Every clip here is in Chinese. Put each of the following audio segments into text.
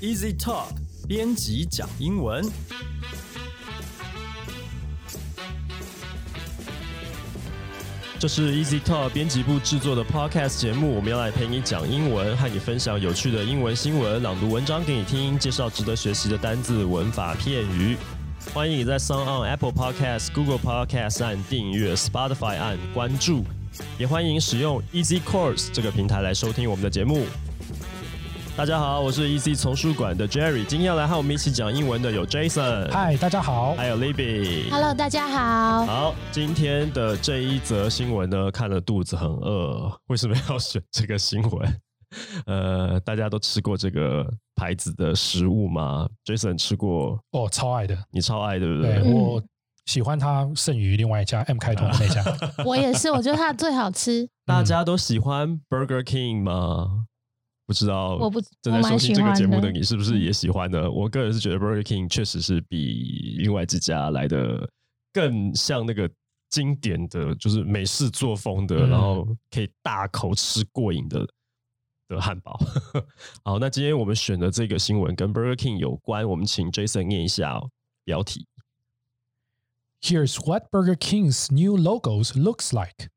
Easy Talk 编辑讲英文。这是 Easy Talk 编辑部制作的 Podcast 节目，我们要来陪你讲英文，和你分享有趣的英文新闻，朗读文章给你听，介绍值得学习的单字、文法、片语。欢迎你在 s o n on Apple Podcast、Google Podcast 按订阅，Spotify 按关注，也欢迎使用 Easy Course 这个平台来收听我们的节目。大家好，我是 Easy 丛书馆的 Jerry，今天要来和我们一起讲英文的有 Jason，嗨，大家好。还有 Libby。Hello，大家好。好，今天的这一则新闻呢，看了肚子很饿。为什么要选这个新闻？呃，大家都吃过这个牌子的食物吗？Jason 吃过，哦，超爱的，你超爱，对不对对？我喜欢它胜于另外一家 M 开头的那家。我也是，我觉得它最好吃。大家都喜欢 Burger King 吗？不知道，我不正在收听这个节目的你是不是也喜欢呢？我个人是觉得 Burger King 确实是比另外几家来的更像那个经典的，就是美式作风的，嗯然后可以大口吃过瘾的的汉堡。好，那今天我们选的这个新闻跟 Burger King 有关，我们请 Jason 念一下、哦、标题。Here's what Burger King's new logos looks like.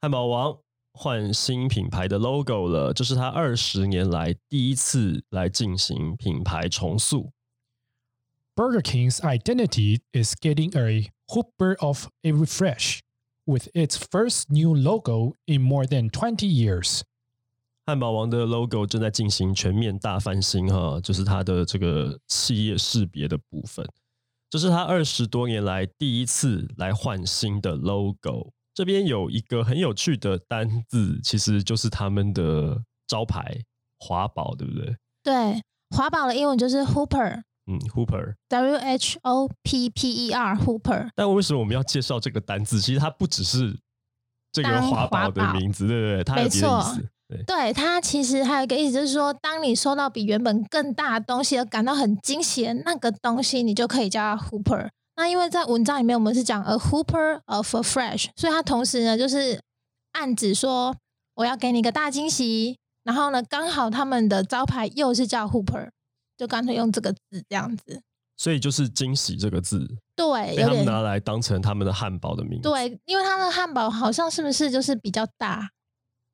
汉堡王换新品牌的 logo 了，这是他二十年来第一次来进行品牌重塑。Burger King's identity is getting a whooper of a refresh with its first new logo in more than 20 years. 汉堡王的 logo 正在进行全面大翻新，哈，就是它的这个企业识别的部分。这是他二十多年来第一次来换新的 logo。这边有一个很有趣的单字，其实就是他们的招牌华宝，对不对？对，华宝的英文就是 Hooper，W 嗯，Hooper，W H O P P E R，Hooper。但为什么我们要介绍这个单字？其实它不只是这个当华宝的名字，对不对？它有别的意没思。对，对，它其实还有一个意思，就是说，当你收到比原本更大的东西而感到很惊喜的那个东西，你就可以叫它 Hooper。那因为在文章里面我们是讲 a Hooper of a fresh，所以它同时呢就是暗指说我要给你一个大惊喜，然后呢刚好他们的招牌又是叫 Hooper，就干脆用这个字这样子。所以就是“惊喜”这个字，对，被他们有点拿来当成他们的汉堡的名字。，对，因为他的汉堡好像是不是就是比较大？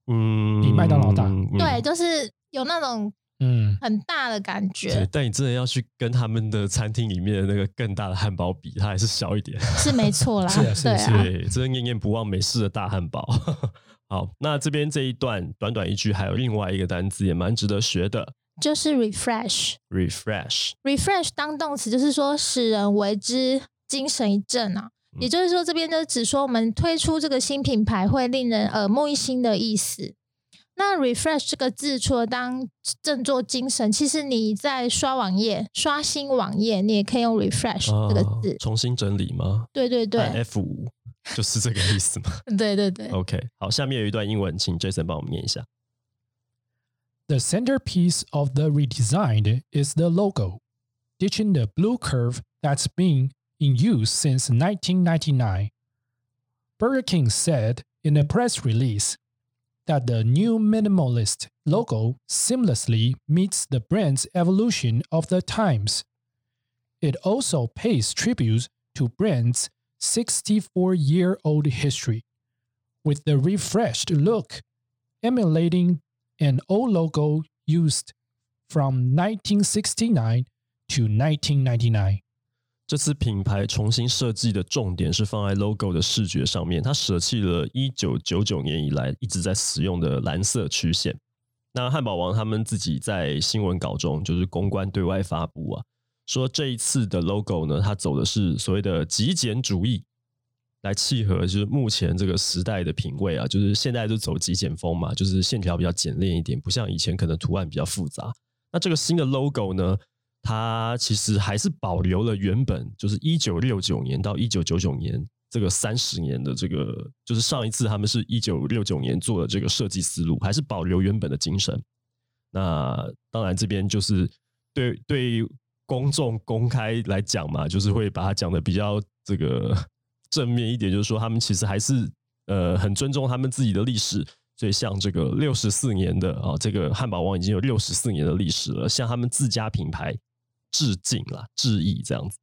嗯，比麦当劳大嗯对，就是有那种嗯，很大的感对觉，，但你真的要去跟他们的餐厅里面的那个更大的汉堡比，它还是小一点。是没错啦。是啊是对啊，对，真的念念不忘美式的大汉堡。好，那这边这一段短短一句，还有另外一个单词也蛮值得学的就是 refresh。，refresh。refresh 当动词就是说使人为之精神一振啊，嗯也就是说这边就只说我们推出这个新品牌会令人耳目一新的意思。那 refresh 这个字除了当振作精神，其实你在刷网页、刷新网页，你也可以用 refresh 这个哦字。重新整理吗？对对对 F 五就是这个意思吗。对对对。OK，好，下面有一段英文，请 Jason 帮我们念一下。The centerpiece of the redesigned is the logo, ditching the blue curve that's been in use since 1999. Burger King said in a press release that the new minimalist logo seamlessly meets the brand's evolution of the times. It also pays tribute to brand's 64 year old history, with the refreshed look emulating an old logo used from 1969 to 1999. 这次品牌重新设计的重点是放在 logo 的视觉上面，它舍弃了一九九九年以来一直在使用的蓝色曲线。那汉堡王他们自己在新闻稿中就是公关对外发布啊，说这一次的 logo 呢，它走的是所谓的极简主义，来契合就是目前这个时代的品味啊，就是现在就走极简风嘛，就是线条比较简练一点，不像以前可能图案比较复杂。那这个新的 logo 呢，它其实还是保留了原本就是一九六九年到一九九九年这个三十年的这个，就是上一次他们是一九六九年做的这个设计思路，还是保留原本的精神。那当然这边就是对对公众公开来讲嘛，就是会把它讲的比较这个 正面一点，就是说他们其实还是呃很尊重他们自己的历史，所以像这个六十四年的啊，这个汉堡王已经有六十四年的历史了，像他们自家品牌致敬啦，致意这样子。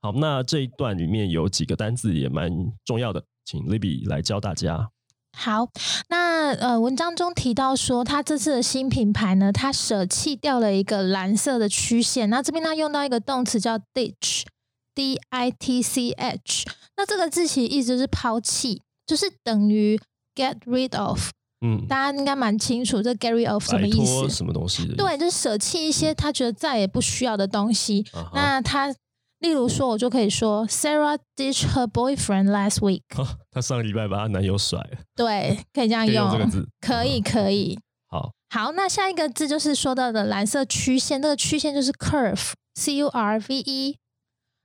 好，那这一段里面有几个单字也蛮重要的，请 Libby 来教大家。好，那呃，文章中提到说，他这次的新品牌呢，它舍弃掉了一个蓝色的曲线。那这边他用到一个动词叫 ditch，d i t c h。那这个字其实意思就是抛弃，就是等于 get rid of。嗯，大家应该蛮清楚这 rid of 什么意思？什么东西的？对，就是舍弃一些他觉得再也不需要的东西。那他，例如说，我就可以说，Sarah ditched her boyfriend last week。啊 她上个礼拜把她男友甩了，对，可以这样用，这个字，可以，嗯可以。好，好，那下一个字就是说到的蓝色曲线，这个曲线就是 curve，c u r v e。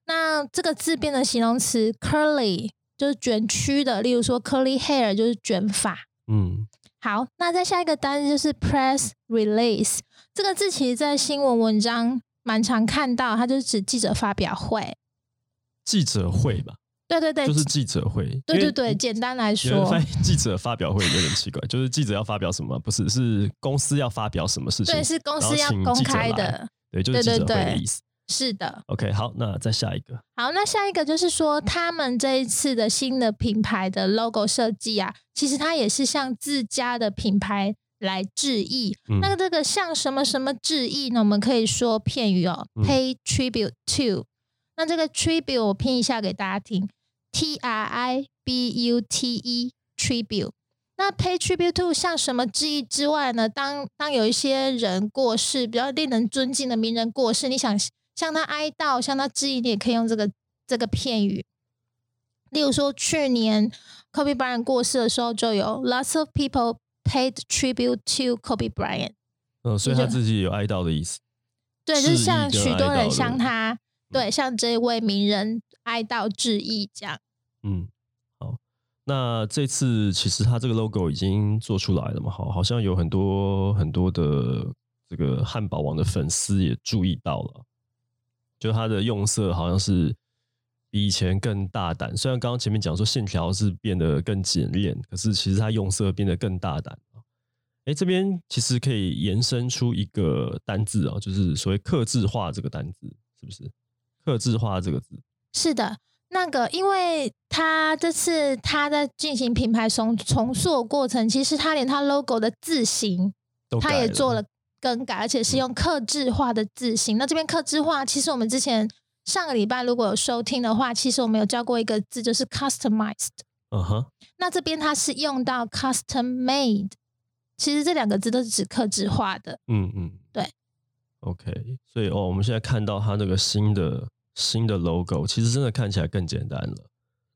那这个字变成形容词 curly，就是卷曲的，例如说 curly hair 就是卷发。嗯，好，那再下一个单字就是 press release，这个字其实在新闻文章蛮常看到，它就是指记者发表会。记者会吧，对对对，就是记者会，对对对，简单来说 记者发表会有点奇怪，就是记者要发表什么？不是，是公司要发表什么事情？对，是公司要公开的，对，就是记者会对对对的意思。是的。OK，好，那再下一个，好，那下一个就是说，他们这一次的新的品牌的 logo 设计啊，其实它也是向自家的品牌来致意。嗯那这个向什么什么致意呢？我们可以说片语哦、嗯 p a y tribute to。那这个 tribute 我拼一下给大家听，T R I B U T E tribute。那 pay tribute to 向什么致意之外呢？当当有一些人过世，比较令人尊敬的名人过世，你想向他哀悼、向他致意，你也可以用这个这个片语。例如说，去年 Kobe Bryant 过世的时候，就有 lots of people paid tribute to Kobe Bryant。嗯，所以他自己有哀悼的意思。对，就是向许多人向他，对，向这位名人哀悼致意，这样。嗯，好，那这次其实他这个 logo 已经做出来了嘛，好，好像有很多很多的这个汉堡王的粉丝也注意到了，就它的用色好像是比以前更大胆。虽然刚刚前面讲说线条是变得更简练，可是其实它用色变得更大胆。哎，这边其实可以延伸出一个单字哦，就是所谓克制化这个单字，是不是？克制化这个字，是的，那个，因为他这次他在进行品牌重重塑的过程，其实他连他 logo 的字形他也做了更改，而且是用克制化的字型。那这边克制化，其实我们之前上个礼拜如果有收听的话，其实我们有教过一个字，就是 customized。嗯哼。那这边它是用到 custom made，其实这两个字都是指克制化的。嗯嗯，对。OK，所以哦，我们现在看到它那个新的新的 logo，其实真的看起来更简单了。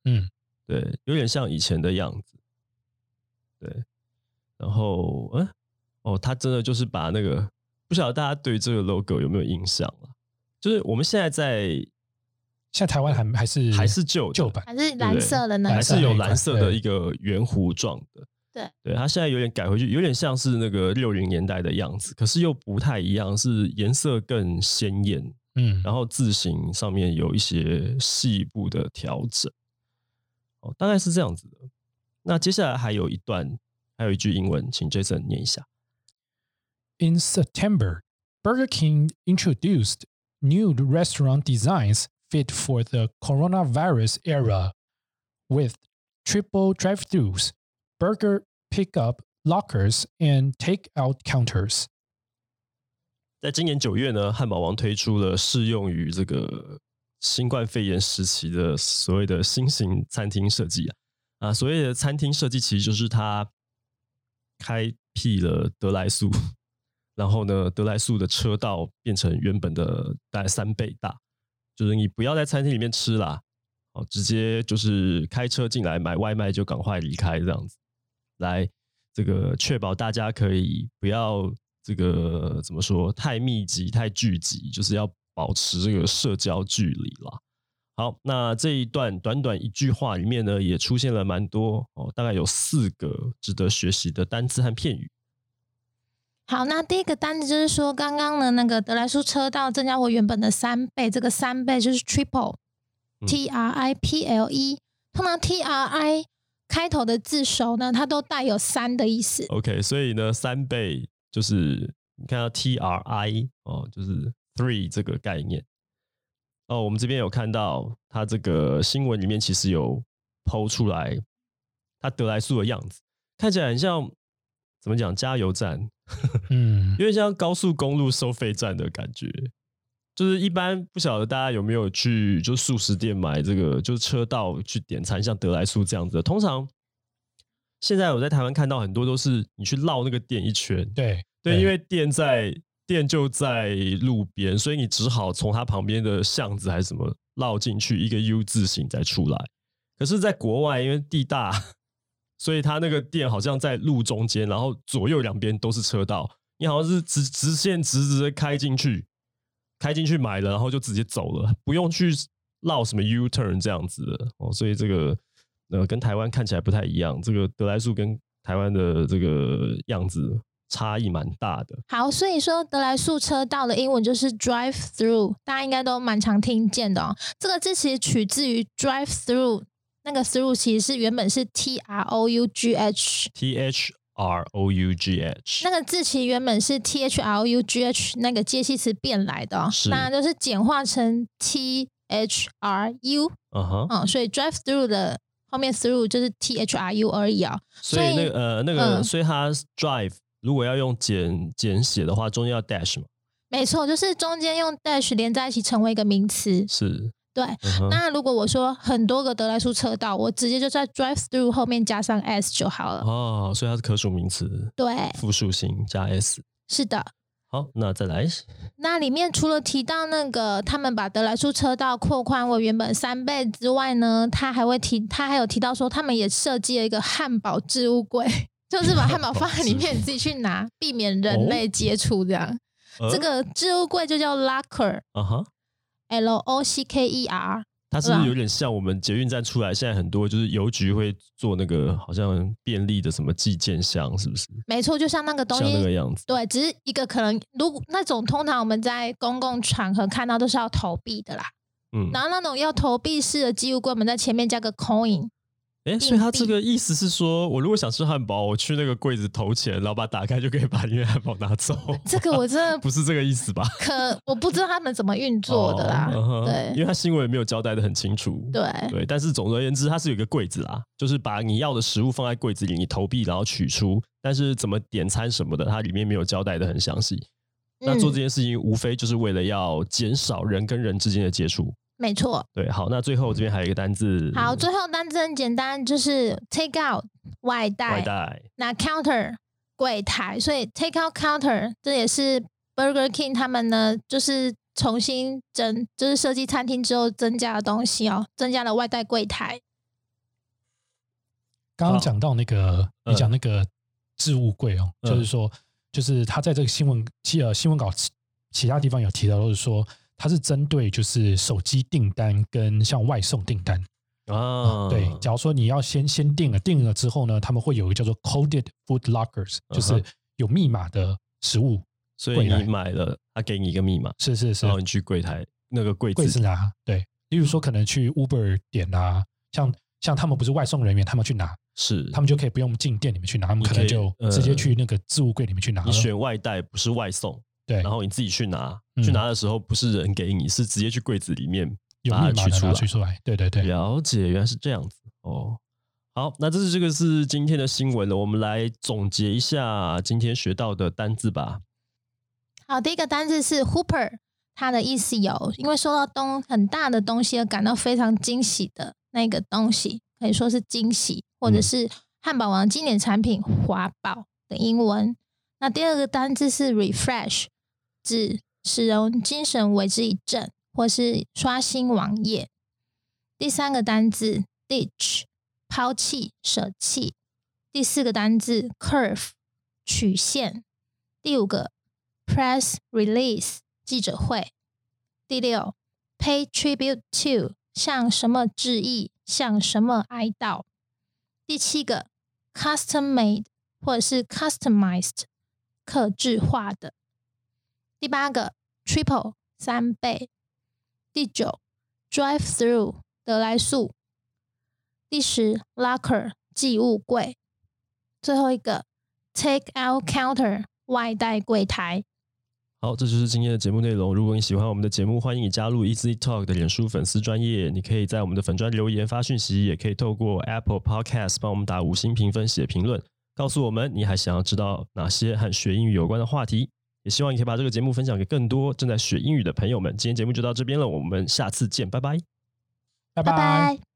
嗯，对，有点像以前的样子。对，然后嗯，哦，他真的就是把那个不晓得大家对这个 logo 有没有印象了？就是我们现在在现在台湾还还是还是旧旧版，还是蓝色的呢？还是有蓝蓝色的一一个圆弧状的。对，对，它现在有点改回去，有点像是那个六零年代的样子，可是又不太一样，是颜色更鲜艳，嗯，然后字形上面有一些细部的调整。哦，大概是这样子的。那接下来还有一段，还有一句英文，请 Jason 念一下。In September, Burger King introduced new restaurant designs fit for the coronavirus era with triple drive throughs, burger pickup lockers, and takeout counters. 在今年九月呢，汉堡王推出了适用于这个新冠肺炎时期的所谓的新型餐厅设计啊啊，所谓的餐厅设计其实就是它开辟了德莱素， 然后呢，德莱素的车道变成原本的大概三倍大，就是你不要在餐厅里面吃啦，哦，直接就是开车进来买外卖就赶快离开这样子，来这个确保大家可以不要这个怎么说太密集、太聚集，就是要保持这个社交距离啦。好，那这一段短短一句话里面呢，也出现了蛮多哦，大概有四个值得学习的单字和片语。好，那第一个单子就是说，刚刚的那个德莱素车道增加我原本的三倍，这个三倍就是 triple，T 嗯 R I P L E。通常 T R I 开头的字首呢，它都带有三的意思。OK，所以呢，三倍就是你看到 T R I 哦，就是 three 这个概念。哦，我们这边有看到它这个新闻里面其实有剖出来它德莱素的样子，看起来很像怎么讲加油站，嗯有点像高速公路收费站的感觉。就是一般不晓得大家有没有去就素食店买这个，就是车道去点餐，像德莱素这样子的。通常现在我在台湾看到很多都是你去绕那个店一圈，对对，因为店在店就在路边，所以你只好从它旁边的巷子还是什么绕进去一个 U 字形再出来。可是，在国外因为地大，所以它那个店好像在路中间，然后左右两边都是车道，你好像是直直线直直的开进去，开进去买了，然后就直接走了，不用去绕什么 U turn 这样子的哦。所以这个呃跟台湾看起来不太一样，这个德莱素跟台湾的这个样子差异蛮大的。好，所以说德莱素车道的英文就是 drive through，大家应该都蛮常听见的哦。这个字其实取自于 drive through，那个 through 其实是原本是 T R O U G H，T H R O U G H，那个字其实原本是 T H R O U G H 那个介系词变来的、那就是简化成 T H R U，嗯哼，嗯，所以 drive through 的后面 through 就是 T H R U 而已啊、所以那个呃那个，嗯。所以它 drive 如果要用简简写的话，中间要 dash 嘛，没错，就是中间用 dash 连在一起成为一个名词。是，对，嗯，那如果我说很多个德莱素车道，我直接就在 drive through 后面加上 s 就好了。哦，所以它是可数名词，对，复数型加 s。是的。好，那再来，那里面除了提到那个他们把德莱素车道扩宽为原本三倍之外呢，他还会提，他还有提到说他们也设计了一个汉堡置物柜，就是把汉堡放在里面，你自己去拿，避免人类接触这样。呃这个置物柜就叫 locker，L 啊哈，O C K E R。它是不是有点像我们捷运站出来，现在很多就是邮局会做那个好像便利的什么寄件箱，是不是？没错，就像那个东像那个，样子。对，只是一个可能，如果那种通常我们在公共场合看到都是要投币的啦，嗯，然后那种要投币式的寄物柜，我们在前面加个 coin，哎，所以他这个意思是说，我如果想吃汉堡，我去那个柜子投钱，然后把它打开就可以把里面汉堡拿走。这个我真的不是这个意思吧？可我不知道他们怎么运作的啦。哦嗯哼因为他新闻也没有交代的很清楚。对对，但是总而言之，它是有一个柜子啦，就是把你要的食物放在柜子里，你投币然后取出，但是怎么点餐什么的，它里面没有交代的很详细。那做这件事情，无非就是为了要减少人跟人之间的接触。没错。对，好，那最后这边还有一个单字，好，最后单字很简单，就是 take out 外带，外带，那 counter 柜台，所以 take out counter 这也是 Burger King 他们呢，就是重新增，就是设计餐厅之后增加的东西哦，增加了外带柜台。刚刚讲到那个，嗯。你讲那个置物柜哦，嗯。就是说，就是他在这个新闻其呃新闻稿其其他地方有提到，就是说它是针对就是手机订单跟像外送订单。啊，对，假如说你要先先订了，订了之后呢，他们会有一个叫做 coded food lockers，就是有密码的食物，所以你买了，他给你一个密码，是是是。然，后你去柜台那个柜子柜子拿，对，例如说可能去 Uber 点啊，像像他们不是外送人员，他们去拿，是。他们就可以不用进店里面去拿，他们可能就呃直接去那个置物柜里面去拿。你选外带不是外送，对，然后你自己去拿，嗯去拿的时候不是人给你，是直接去柜子里面有把它取出来。取出来，对对对，了解，原来是这样子哦。好，那这是这个是今天的新闻了，我们来总结一下今天学到的单字吧。好，第一个单字是 Hooper，它的意思有因为收到东很大的东西而感到非常惊喜的那个东西，可以说是惊喜，或者嗯是汉堡王经典产品华宝的英文。那第二个单字是 refresh，指使人精神为之一振，或是刷新网页。第三个单字 ditch，抛弃、舍弃。第四个单字 curve，曲线。第五个 press release 记者会。第六，pay tribute to 向什么致意，向什么哀悼。第七个，custom made 或者是 customized 克制化的。第八个，triple 三倍。第九，drive through 得来速。第十，locker 寄物柜。最后一个 take out counter 外带柜台。好，这就是今天的节目内容。如果你喜欢我们的节目，欢迎你加入 Easy Talk 的脸书粉丝专业。你可以在我们的粉专留言发讯息，也可以透过 Apple Podcast 帮我们打五星评分、写评论，告诉我们你还想要知道哪些和学英语有关的话题。也希望你可以把这个节目分享给更多正在学英语的朋友们。今天节目就到这边了，我们下次见，拜拜。拜拜拜。